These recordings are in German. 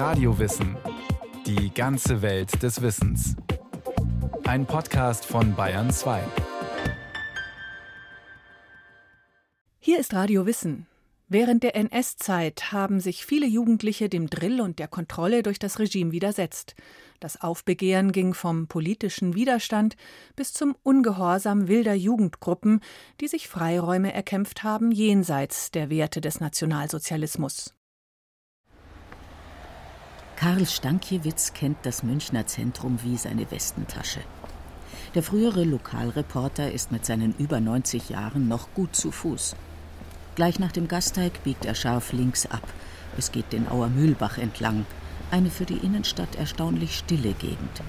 Radiowissen. Die ganze Welt des Wissens. Ein Podcast von Bayern 2. Hier ist Radio Wissen. Während der NS-Zeit haben sich viele Jugendliche dem Drill und der Kontrolle durch das Regime widersetzt. Das Aufbegehren ging vom politischen Widerstand bis zum Ungehorsam wilder Jugendgruppen, die sich Freiräume erkämpft haben jenseits der Werte des Nationalsozialismus. Karl Stankiewicz kennt das Münchner Zentrum wie seine Westentasche. Der frühere Lokalreporter ist mit seinen über 90 Jahren noch gut zu Fuß. Gleich nach dem Gasteig biegt er scharf links ab. Es geht den Auer Mühlbach entlang, eine für die Innenstadt erstaunlich stille Gegend.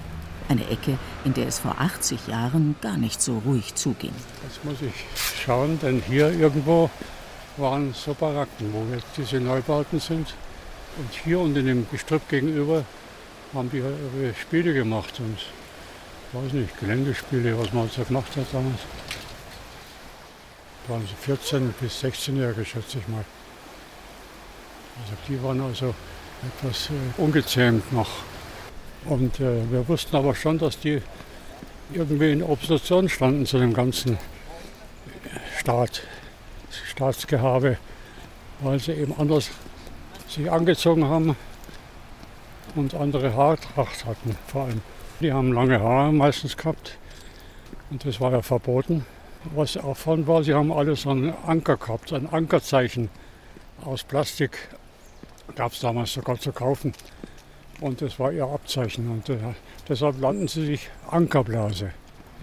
Eine Ecke, in der es vor 80 Jahren gar nicht so ruhig zuging. Jetzt muss ich schauen, denn hier irgendwo waren so Baracken, wo jetzt diese Neubauten sind. Und hier unter dem Gestrüpp gegenüber haben die ihre Spiele gemacht. Und weiß nicht, Geländespiele, was man so gemacht hat damals. Da waren so 14- bis 16-Jährige, schätze ich mal. Also die waren also etwas äh, ungezähmt noch. Und äh, wir wussten aber schon, dass die irgendwie in Opposition standen zu dem ganzen Staat, Staatsgehabe, weil sie eben anders sich angezogen haben und andere Haartracht hatten vor allem. Die haben lange Haare meistens gehabt und das war ja verboten. Was von war, sie haben alle so einen Anker gehabt, ein Ankerzeichen aus Plastik. Gab es damals sogar zu kaufen. Und das war ihr Abzeichen. Und äh, deshalb nannten sie sich Ankerblase.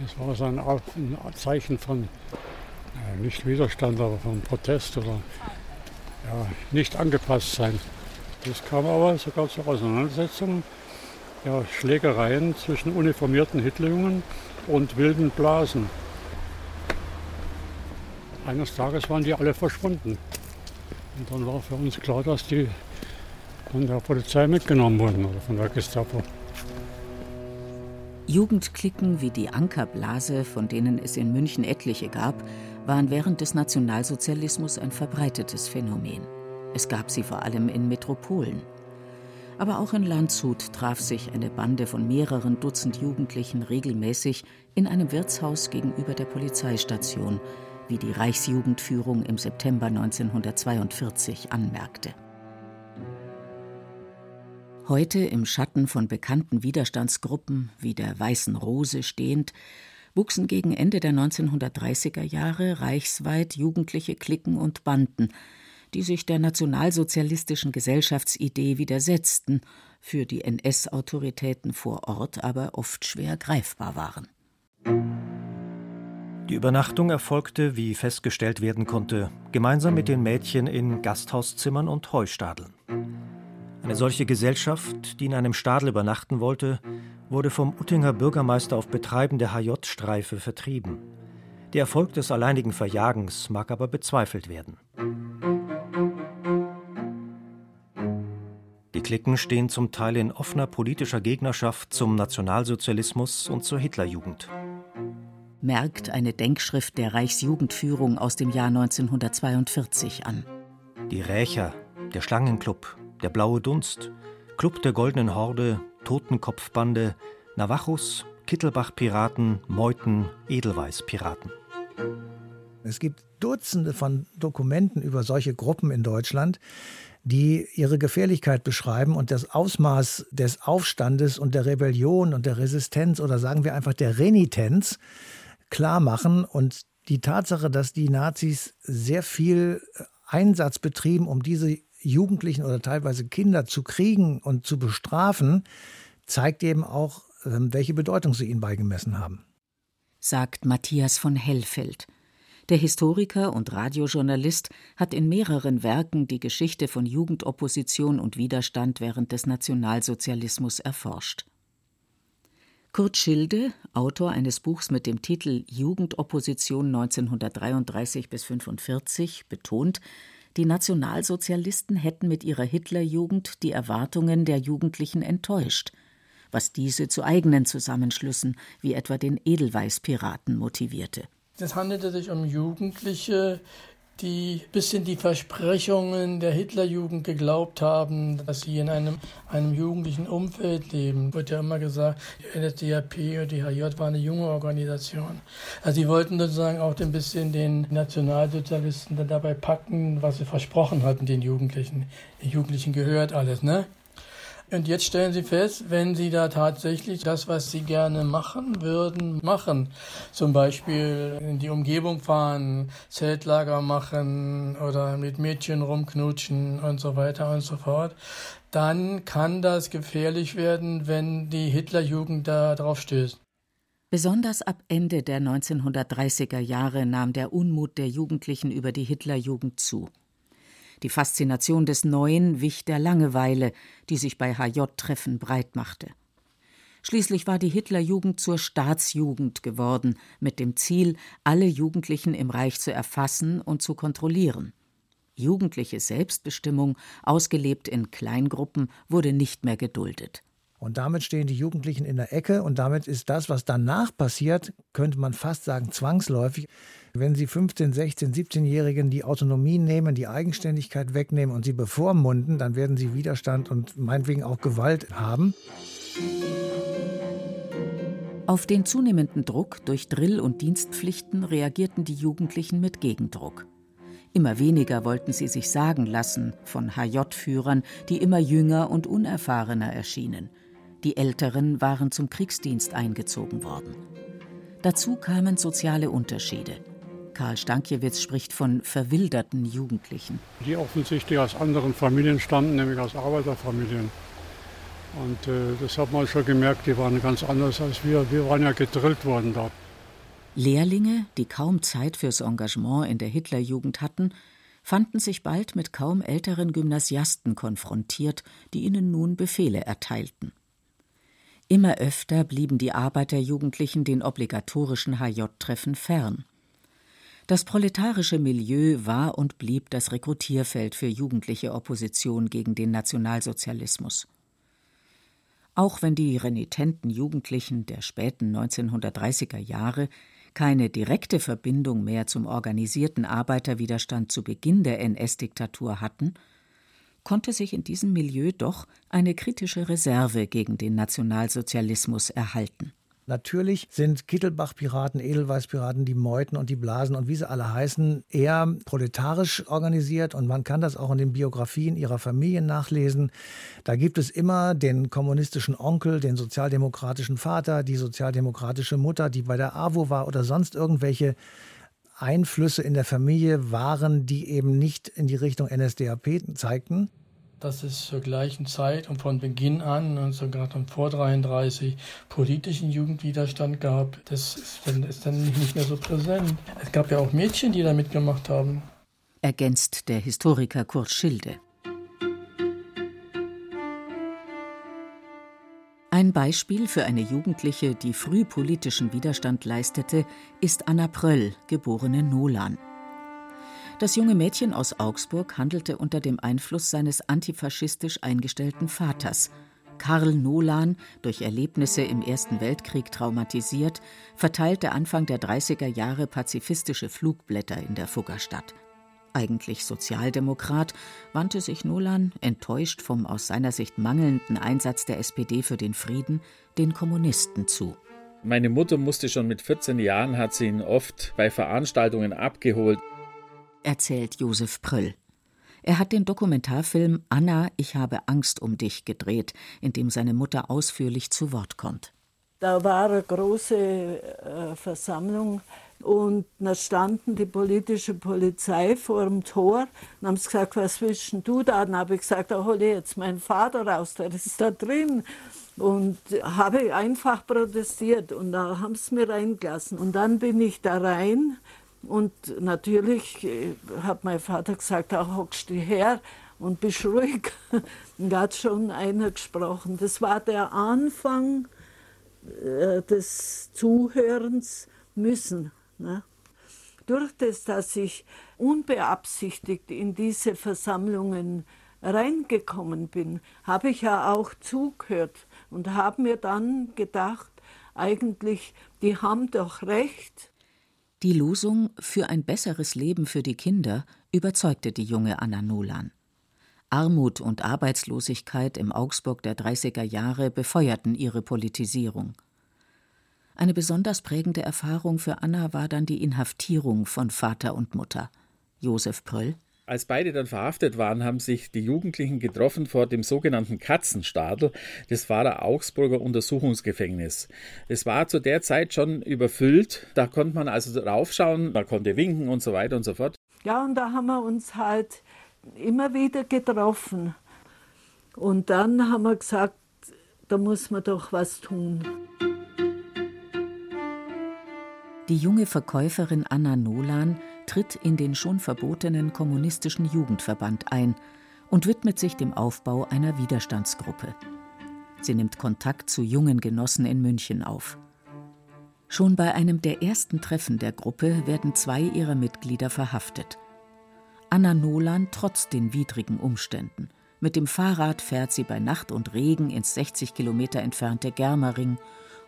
Das war so ein, ein Zeichen von, äh, nicht Widerstand, aber von Protest oder ja, nicht angepasst sein. Das kam aber sogar zu Auseinandersetzungen, ja, Schlägereien zwischen uniformierten Hitlerjungen und wilden Blasen. Eines Tages waren die alle verschwunden. Und dann war für uns klar, dass die von der Polizei mitgenommen wurden oder von der Gestapo. Jugendklicken wie die Ankerblase, von denen es in München etliche gab, waren während des Nationalsozialismus ein verbreitetes Phänomen. Es gab sie vor allem in Metropolen. Aber auch in Landshut traf sich eine Bande von mehreren Dutzend Jugendlichen regelmäßig in einem Wirtshaus gegenüber der Polizeistation, wie die Reichsjugendführung im September 1942 anmerkte. Heute im Schatten von bekannten Widerstandsgruppen wie der Weißen Rose stehend, wuchsen gegen Ende der 1930er Jahre reichsweit jugendliche Cliquen und Banden, die sich der nationalsozialistischen Gesellschaftsidee widersetzten, für die NS-Autoritäten vor Ort aber oft schwer greifbar waren. Die Übernachtung erfolgte, wie festgestellt werden konnte, gemeinsam mit den Mädchen in Gasthhauszimmern und Heustadeln. Eine solche Gesellschaft, die in einem Stadel übernachten wollte, wurde vom Uttinger Bürgermeister auf Betreiben der HJ-Streife vertrieben. Der Erfolg des alleinigen Verjagens mag aber bezweifelt werden. Die Klicken stehen zum Teil in offener politischer Gegnerschaft zum Nationalsozialismus und zur Hitlerjugend. Merkt eine Denkschrift der Reichsjugendführung aus dem Jahr 1942 an. Die Rächer, der Schlangenclub, der Blaue Dunst, Club der Goldenen Horde, Totenkopfbande, Navajos, Kittelbach-Piraten, Meuten, Edelweiß-Piraten. Es gibt Dutzende von Dokumenten über solche Gruppen in Deutschland, die ihre Gefährlichkeit beschreiben und das Ausmaß des Aufstandes und der Rebellion und der Resistenz oder sagen wir einfach der Renitenz klar machen und die Tatsache, dass die Nazis sehr viel Einsatz betrieben, um diese Jugendlichen oder teilweise Kinder zu kriegen und zu bestrafen, zeigt eben auch, ähm, welche Bedeutung sie ihnen beigemessen haben. Sagt Matthias von Hellfeld. Der Historiker und Radiojournalist hat in mehreren Werken die Geschichte von Jugendopposition und Widerstand während des Nationalsozialismus erforscht. Kurt Schilde, Autor eines Buchs mit dem Titel Jugendopposition 1933 bis 45, betont, die Nationalsozialisten hätten mit ihrer Hitlerjugend die Erwartungen der Jugendlichen enttäuscht, was diese zu eigenen Zusammenschlüssen wie etwa den Edelweißpiraten motivierte. Es handelte sich um Jugendliche, die bisschen die Versprechungen der Hitlerjugend geglaubt haben, dass sie in einem, einem jugendlichen Umfeld leben. Wird ja immer gesagt, die NSDAP und die HJ war eine junge Organisation. Also sie wollten sozusagen auch ein bisschen den Nationalsozialisten dann dabei packen, was sie versprochen hatten, den Jugendlichen. Den Jugendlichen gehört alles, ne? Und jetzt stellen Sie fest, wenn Sie da tatsächlich das, was Sie gerne machen würden, machen, zum Beispiel in die Umgebung fahren, Zeltlager machen oder mit Mädchen rumknutschen und so weiter und so fort, dann kann das gefährlich werden, wenn die Hitlerjugend da drauf stößt. Besonders ab Ende der 1930er Jahre nahm der Unmut der Jugendlichen über die Hitlerjugend zu. Die Faszination des Neuen wich der Langeweile, die sich bei HJ-Treffen breit machte. Schließlich war die Hitlerjugend zur Staatsjugend geworden, mit dem Ziel, alle Jugendlichen im Reich zu erfassen und zu kontrollieren. Jugendliche Selbstbestimmung, ausgelebt in Kleingruppen, wurde nicht mehr geduldet. Und damit stehen die Jugendlichen in der Ecke und damit ist das, was danach passiert, könnte man fast sagen, zwangsläufig. Wenn Sie 15, 16, 17-Jährigen die Autonomie nehmen, die Eigenständigkeit wegnehmen und sie bevormunden, dann werden sie Widerstand und meinetwegen auch Gewalt haben. Auf den zunehmenden Druck durch Drill- und Dienstpflichten reagierten die Jugendlichen mit Gegendruck. Immer weniger wollten sie sich sagen lassen von HJ-Führern, die immer jünger und unerfahrener erschienen. Die Älteren waren zum Kriegsdienst eingezogen worden. Dazu kamen soziale Unterschiede. Karl Stankiewicz spricht von verwilderten Jugendlichen. Die offensichtlich aus anderen Familien stammten, nämlich aus Arbeiterfamilien. Und äh, das hat man schon gemerkt, die waren ganz anders als wir. Wir waren ja gedrillt worden dort. Lehrlinge, die kaum Zeit fürs Engagement in der Hitlerjugend hatten, fanden sich bald mit kaum älteren Gymnasiasten konfrontiert, die ihnen nun Befehle erteilten. Immer öfter blieben die Arbeiterjugendlichen den obligatorischen HJ-Treffen fern. Das proletarische Milieu war und blieb das Rekrutierfeld für jugendliche Opposition gegen den Nationalsozialismus. Auch wenn die renitenten Jugendlichen der späten 1930er Jahre keine direkte Verbindung mehr zum organisierten Arbeiterwiderstand zu Beginn der NS-Diktatur hatten, konnte sich in diesem Milieu doch eine kritische Reserve gegen den Nationalsozialismus erhalten. Natürlich sind Kittelbach-Piraten, Edelweiß-Piraten, die Meuten und die Blasen und wie sie alle heißen, eher proletarisch organisiert und man kann das auch in den Biografien ihrer Familien nachlesen. Da gibt es immer den kommunistischen Onkel, den sozialdemokratischen Vater, die sozialdemokratische Mutter, die bei der AWO war oder sonst irgendwelche Einflüsse in der Familie waren, die eben nicht in die Richtung NSDAP zeigten dass es zur gleichen Zeit und von Beginn an und sogar dann vor 33 politischen Jugendwiderstand gab, das ist dann, ist dann nicht mehr so präsent. Es gab ja auch Mädchen, die da mitgemacht haben. Ergänzt der Historiker Kurt Schilde. Ein Beispiel für eine Jugendliche, die früh politischen Widerstand leistete, ist Anna Pröll, geborene Nolan. Das junge Mädchen aus Augsburg handelte unter dem Einfluss seines antifaschistisch eingestellten Vaters. Karl Nolan, durch Erlebnisse im Ersten Weltkrieg traumatisiert, verteilte Anfang der 30er Jahre pazifistische Flugblätter in der Fuggerstadt. Eigentlich Sozialdemokrat, wandte sich Nolan, enttäuscht vom aus seiner Sicht mangelnden Einsatz der SPD für den Frieden, den Kommunisten zu. Meine Mutter musste schon mit 14 Jahren, hat sie ihn oft bei Veranstaltungen abgeholt erzählt Josef Pröll. Er hat den Dokumentarfilm Anna, ich habe Angst um dich gedreht, in dem seine Mutter ausführlich zu Wort kommt. Da war eine große äh, Versammlung und da standen die politische Polizei vor dem Tor und haben gesagt, was willst du da? Dann habe ich gesagt, da hole ich jetzt meinen Vater raus, der ist da drin. Und habe einfach protestiert und da haben sie mir reingelassen. Und dann bin ich da rein und natürlich äh, hat mein Vater gesagt, da hockst du her und bist ruhig. Und da hat schon einer gesprochen. Das war der Anfang äh, des Zuhörens müssen. Ne? Durch das, dass ich unbeabsichtigt in diese Versammlungen reingekommen bin, habe ich ja auch zugehört und habe mir dann gedacht, eigentlich, die haben doch recht, Die Losung für ein besseres Leben für die Kinder überzeugte die junge Anna Nolan. Armut und Arbeitslosigkeit im Augsburg der 30er Jahre befeuerten ihre Politisierung. Eine besonders prägende Erfahrung für Anna war dann die Inhaftierung von Vater und Mutter. Josef Pröll als beide dann verhaftet waren, haben sich die Jugendlichen getroffen vor dem sogenannten Katzenstadel. Das war der Augsburger Untersuchungsgefängnis. Es war zu der Zeit schon überfüllt. Da konnte man also raufschauen, man konnte winken und so weiter und so fort. Ja, und da haben wir uns halt immer wieder getroffen. Und dann haben wir gesagt, da muss man doch was tun. Die junge Verkäuferin Anna Nolan tritt in den schon verbotenen kommunistischen Jugendverband ein und widmet sich dem Aufbau einer Widerstandsgruppe. Sie nimmt Kontakt zu jungen Genossen in München auf. Schon bei einem der ersten Treffen der Gruppe werden zwei ihrer Mitglieder verhaftet. Anna Nolan trotz den widrigen Umständen. Mit dem Fahrrad fährt sie bei Nacht und Regen ins 60 Kilometer entfernte Germering,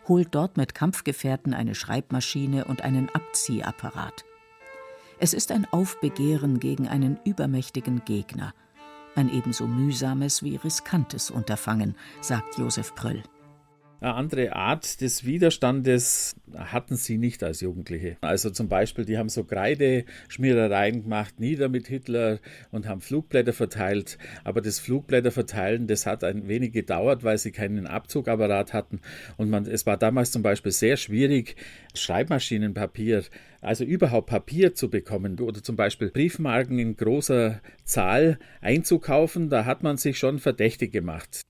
holt dort mit Kampfgefährten eine Schreibmaschine und einen Abziehapparat. Es ist ein Aufbegehren gegen einen übermächtigen Gegner. Ein ebenso mühsames wie riskantes Unterfangen, sagt Josef Pröll. Eine andere Art des Widerstandes hatten sie nicht als Jugendliche. Also zum Beispiel, die haben so Kreideschmierereien gemacht, nieder mit Hitler und haben Flugblätter verteilt. Aber das Flugblätter verteilen, das hat ein wenig gedauert, weil sie keinen Abzugapparat hatten. Und man, es war damals zum Beispiel sehr schwierig, Schreibmaschinenpapier, also überhaupt Papier zu bekommen oder zum Beispiel Briefmarken in großer Zahl einzukaufen. Da hat man sich schon verdächtig gemacht.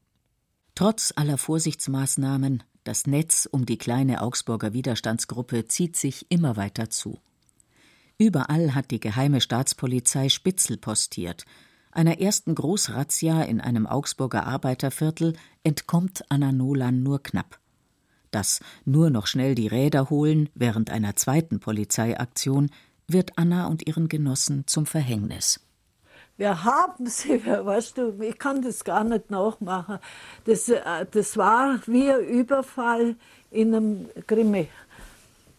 Trotz aller Vorsichtsmaßnahmen, das Netz um die kleine Augsburger Widerstandsgruppe zieht sich immer weiter zu. Überall hat die geheime Staatspolizei Spitzel postiert. Einer ersten Großrazzia in einem Augsburger Arbeiterviertel entkommt Anna Nolan nur knapp. Das nur noch schnell die Räder holen während einer zweiten Polizeiaktion wird Anna und ihren Genossen zum Verhängnis wir haben sie, weißt du, ich kann das gar nicht nachmachen. Das, äh, das war wie ein Überfall in einem Grimme.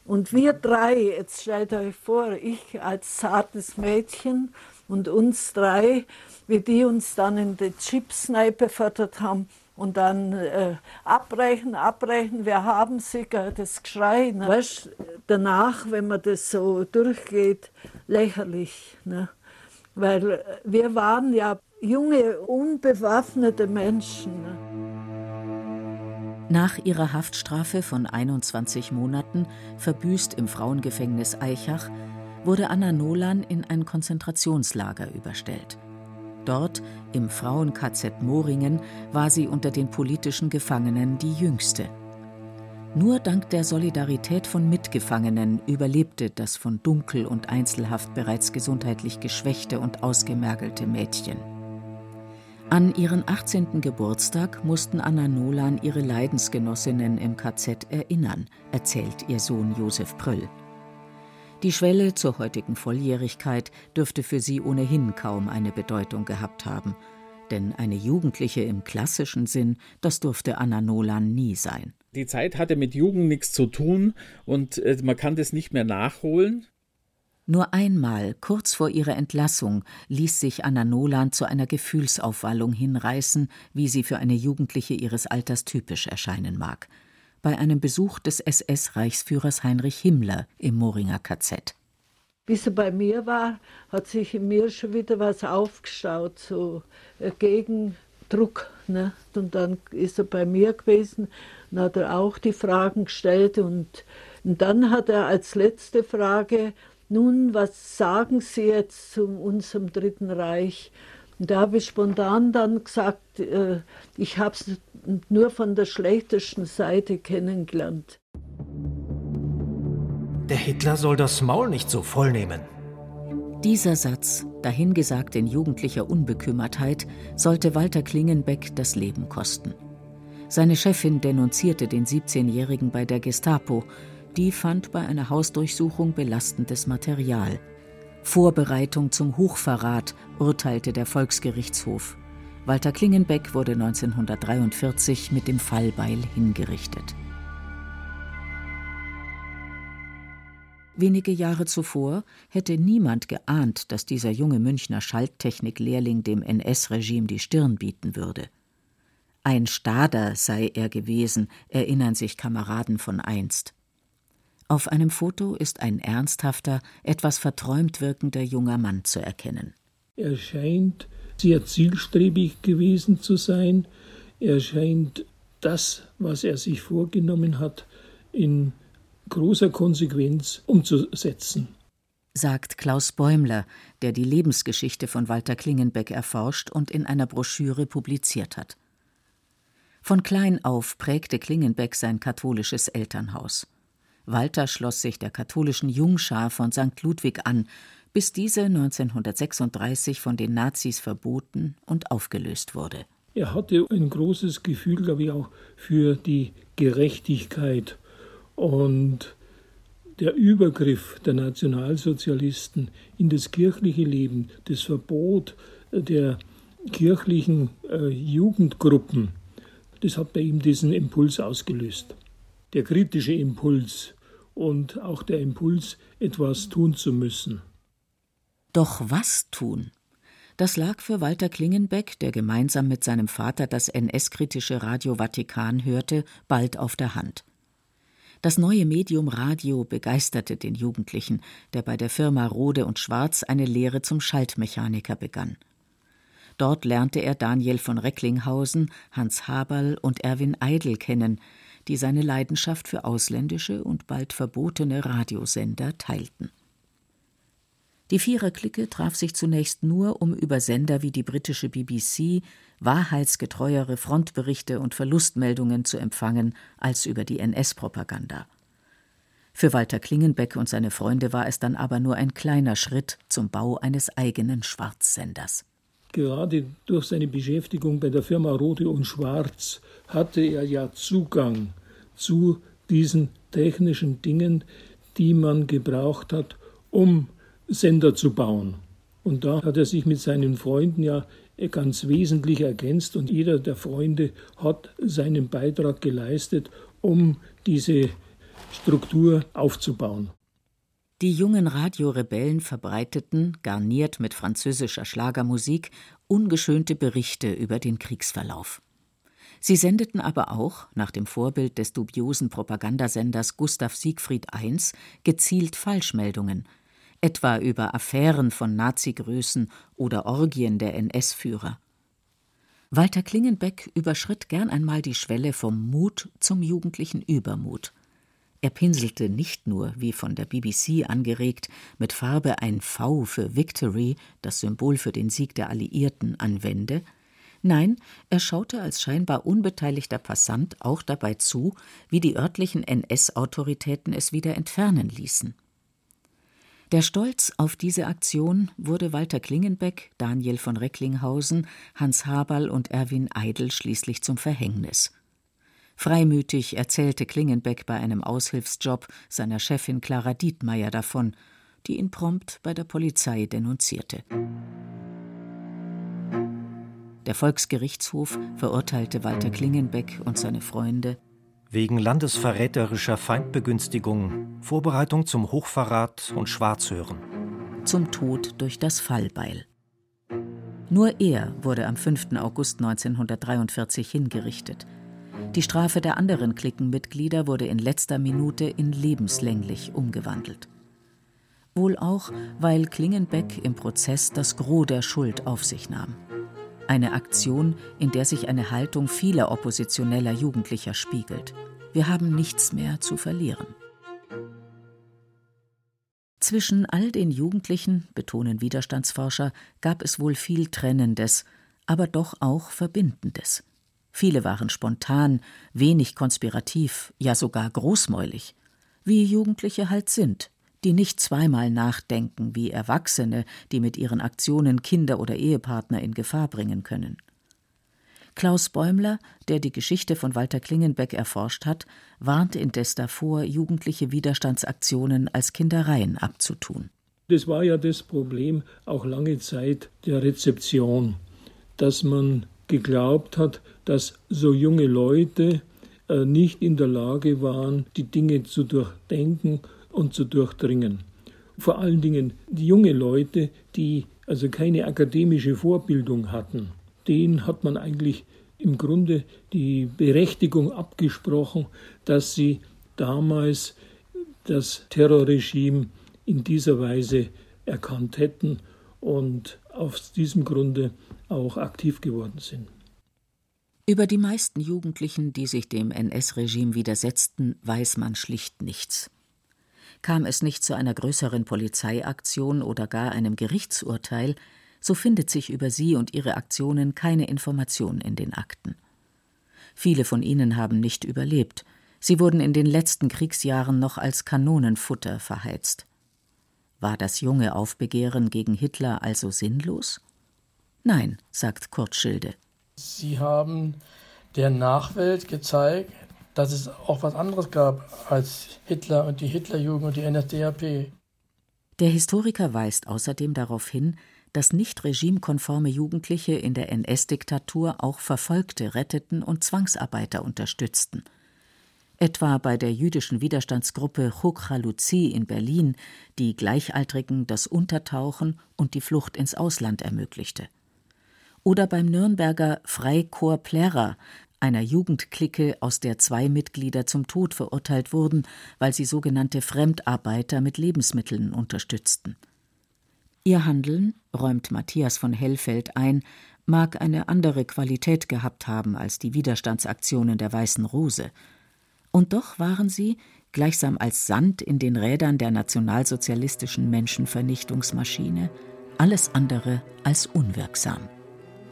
Und wir drei, jetzt stellt euch vor, ich als zartes Mädchen und uns drei, wie die uns dann in die Chipsnei befördert haben und dann äh, abbrechen, abbrechen, wir haben sie, das Geschrei. Ne? Weißt, danach, wenn man das so durchgeht, lächerlich. Ne? Weil wir waren ja junge, unbewaffnete Menschen. Nach ihrer Haftstrafe von 21 Monaten, verbüßt im Frauengefängnis Eichach, wurde Anna Nolan in ein Konzentrationslager überstellt. Dort, im Frauen-KZ Moringen, war sie unter den politischen Gefangenen die jüngste. Nur dank der Solidarität von Mitgefangenen überlebte das von Dunkel und Einzelhaft bereits gesundheitlich geschwächte und ausgemergelte Mädchen. An ihren 18. Geburtstag mussten Anna Nolan ihre Leidensgenossinnen im KZ erinnern, erzählt ihr Sohn Josef Pröll. Die Schwelle zur heutigen Volljährigkeit dürfte für sie ohnehin kaum eine Bedeutung gehabt haben, denn eine Jugendliche im klassischen Sinn, das durfte Anna Nolan nie sein. Die Zeit hatte mit Jugend nichts zu tun und äh, man kann das nicht mehr nachholen. Nur einmal, kurz vor ihrer Entlassung, ließ sich Anna Nolan zu einer Gefühlsaufwallung hinreißen, wie sie für eine Jugendliche ihres Alters typisch erscheinen mag. Bei einem Besuch des SS-Reichsführers Heinrich Himmler im Moringer KZ. Bis er bei mir war, hat sich in mir schon wieder was aufgestaut, so Gegendruck. Ne? Und dann ist er bei mir gewesen dann hat er auch die Fragen gestellt und, und dann hat er als letzte Frage, nun, was sagen Sie jetzt zu unserem Dritten Reich? Und da habe ich spontan dann gesagt, äh, ich habe es nur von der schlechtesten Seite kennengelernt. Der Hitler soll das Maul nicht so voll nehmen. Dieser Satz, dahingesagt in jugendlicher Unbekümmertheit, sollte Walter Klingenbeck das Leben kosten. Seine Chefin denunzierte den 17-Jährigen bei der Gestapo. Die fand bei einer Hausdurchsuchung belastendes Material. Vorbereitung zum Hochverrat, urteilte der Volksgerichtshof. Walter Klingenbeck wurde 1943 mit dem Fallbeil hingerichtet. Wenige Jahre zuvor hätte niemand geahnt, dass dieser junge Münchner Schalttechniklehrling dem NS-Regime die Stirn bieten würde. Ein Stader sei er gewesen, erinnern sich Kameraden von einst. Auf einem Foto ist ein ernsthafter, etwas verträumt wirkender junger Mann zu erkennen. Er scheint sehr zielstrebig gewesen zu sein. Er scheint das, was er sich vorgenommen hat, in großer Konsequenz umzusetzen. Sagt Klaus Bäumler, der die Lebensgeschichte von Walter Klingenbeck erforscht und in einer Broschüre publiziert hat. Von klein auf prägte Klingenbeck sein katholisches Elternhaus. Walter schloss sich der katholischen Jungschar von St. Ludwig an, bis diese 1936 von den Nazis verboten und aufgelöst wurde. Er hatte ein großes Gefühl, glaube ich, auch für die Gerechtigkeit und der Übergriff der Nationalsozialisten in das kirchliche Leben, das Verbot der kirchlichen äh, Jugendgruppen, das hat bei ihm diesen Impuls ausgelöst. Der kritische Impuls und auch der Impuls, etwas tun zu müssen. Doch was tun? Das lag für Walter Klingenbeck, der gemeinsam mit seinem Vater das NS-kritische Radio Vatikan hörte, bald auf der Hand. Das neue Medium Radio begeisterte den Jugendlichen, der bei der Firma Rode und Schwarz eine Lehre zum Schaltmechaniker begann. Dort lernte er Daniel von Recklinghausen, Hans Haberl und Erwin Eidel kennen, die seine Leidenschaft für ausländische und bald verbotene Radiosender teilten. Die Viererklicke traf sich zunächst nur, um über Sender wie die britische BBC wahrheitsgetreuere Frontberichte und Verlustmeldungen zu empfangen als über die NS-Propaganda. Für Walter Klingenbeck und seine Freunde war es dann aber nur ein kleiner Schritt zum Bau eines eigenen Schwarzsenders. Gerade durch seine Beschäftigung bei der Firma Rode und Schwarz hatte er ja Zugang zu diesen technischen Dingen, die man gebraucht hat, um Sender zu bauen. Und da hat er sich mit seinen Freunden ja ganz wesentlich ergänzt und jeder der Freunde hat seinen Beitrag geleistet, um diese Struktur aufzubauen. Die jungen Radiorebellen verbreiteten, garniert mit französischer Schlagermusik, ungeschönte Berichte über den Kriegsverlauf. Sie sendeten aber auch, nach dem Vorbild des dubiosen Propagandasenders Gustav Siegfried I, gezielt Falschmeldungen – etwa über Affären von Nazi-Größen oder Orgien der NS-Führer. Walter Klingenbeck überschritt gern einmal die Schwelle vom Mut zum jugendlichen Übermut. Er pinselte nicht nur, wie von der BBC angeregt, mit Farbe ein V für Victory, das Symbol für den Sieg der Alliierten, an Wände. Nein, er schaute als scheinbar unbeteiligter Passant auch dabei zu, wie die örtlichen NS-Autoritäten es wieder entfernen ließen. Der Stolz auf diese Aktion wurde Walter Klingenbeck, Daniel von Recklinghausen, Hans Haberl und Erwin Eidel schließlich zum Verhängnis. Freimütig erzählte Klingenbeck bei einem Aushilfsjob seiner Chefin Clara Dietmeier davon, die ihn prompt bei der Polizei denunzierte. Der Volksgerichtshof verurteilte Walter Klingenbeck und seine Freunde wegen landesverräterischer Feindbegünstigung, Vorbereitung zum Hochverrat und Schwarzhören. Zum Tod durch das Fallbeil. Nur er wurde am 5. August 1943 hingerichtet. Die Strafe der anderen Cliquenmitglieder wurde in letzter Minute in lebenslänglich umgewandelt. Wohl auch, weil Klingenbeck im Prozess das Gros der Schuld auf sich nahm. Eine Aktion, in der sich eine Haltung vieler oppositioneller Jugendlicher spiegelt. Wir haben nichts mehr zu verlieren. Zwischen all den Jugendlichen, betonen Widerstandsforscher, gab es wohl viel Trennendes, aber doch auch Verbindendes. Viele waren spontan, wenig konspirativ, ja sogar großmäulig, wie Jugendliche halt sind, die nicht zweimal nachdenken wie Erwachsene, die mit ihren Aktionen Kinder oder Ehepartner in Gefahr bringen können. Klaus Bäumler, der die Geschichte von Walter Klingenbeck erforscht hat, warnt indes davor, jugendliche Widerstandsaktionen als Kindereien abzutun. Das war ja das Problem auch lange Zeit der Rezeption, dass man geglaubt hat, dass so junge Leute äh, nicht in der Lage waren, die Dinge zu durchdenken und zu durchdringen. Vor allen Dingen die junge Leute, die also keine akademische Vorbildung hatten, denen hat man eigentlich im Grunde die Berechtigung abgesprochen, dass sie damals das Terrorregime in dieser Weise erkannt hätten und aus diesem Grunde auch aktiv geworden sind. Über die meisten Jugendlichen, die sich dem NS-Regime widersetzten, weiß man schlicht nichts. Kam es nicht zu einer größeren Polizeiaktion oder gar einem Gerichtsurteil, so findet sich über sie und ihre Aktionen keine Information in den Akten. Viele von ihnen haben nicht überlebt, sie wurden in den letzten Kriegsjahren noch als Kanonenfutter verheizt. War das junge Aufbegehren gegen Hitler also sinnlos? Nein, sagt Kurt Schilde. Sie haben der Nachwelt gezeigt, dass es auch was anderes gab als Hitler und die Hitlerjugend und die NSDAP. Der Historiker weist außerdem darauf hin, dass nicht regimekonforme Jugendliche in der NS-Diktatur auch Verfolgte retteten und Zwangsarbeiter unterstützten. Etwa bei der jüdischen Widerstandsgruppe Chokra-Luzi in Berlin, die Gleichaltrigen das Untertauchen und die Flucht ins Ausland ermöglichte. Oder beim Nürnberger Freikorps Plärrer, einer Jugendklicke, aus der zwei Mitglieder zum Tod verurteilt wurden, weil sie sogenannte Fremdarbeiter mit Lebensmitteln unterstützten. Ihr Handeln, räumt Matthias von Hellfeld ein, mag eine andere Qualität gehabt haben als die Widerstandsaktionen der Weißen Rose. Und doch waren sie, gleichsam als Sand in den Rädern der nationalsozialistischen Menschenvernichtungsmaschine, alles andere als unwirksam.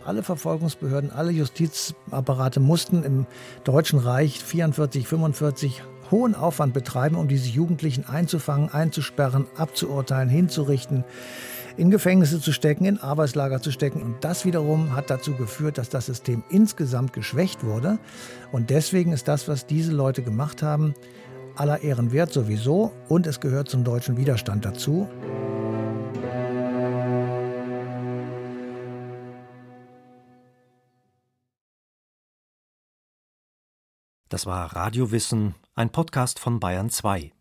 Alle Verfolgungsbehörden, alle Justizapparate mussten im Deutschen Reich 44, 45 hohen Aufwand betreiben, um diese Jugendlichen einzufangen, einzusperren, abzuurteilen, hinzurichten in Gefängnisse zu stecken, in Arbeitslager zu stecken. Und das wiederum hat dazu geführt, dass das System insgesamt geschwächt wurde. Und deswegen ist das, was diese Leute gemacht haben, aller Ehren wert sowieso. Und es gehört zum deutschen Widerstand dazu. Das war Radiowissen, ein Podcast von Bayern 2.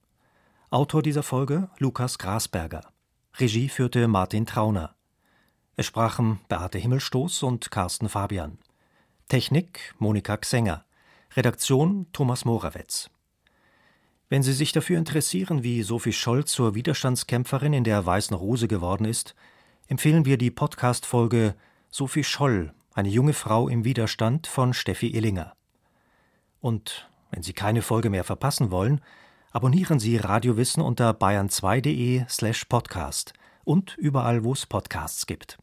Autor dieser Folge Lukas Grasberger. Regie führte Martin Trauner. Es sprachen Beate Himmelstoß und Carsten Fabian. Technik Monika Xenger. Redaktion Thomas Morawetz. Wenn Sie sich dafür interessieren, wie Sophie Scholl zur Widerstandskämpferin in der Weißen Rose geworden ist, empfehlen wir die Podcast-Folge Sophie Scholl, eine junge Frau im Widerstand von Steffi Illinger. Und wenn Sie keine Folge mehr verpassen wollen, Abonnieren Sie Radiowissen unter bayern2.de slash podcast und überall, wo es Podcasts gibt.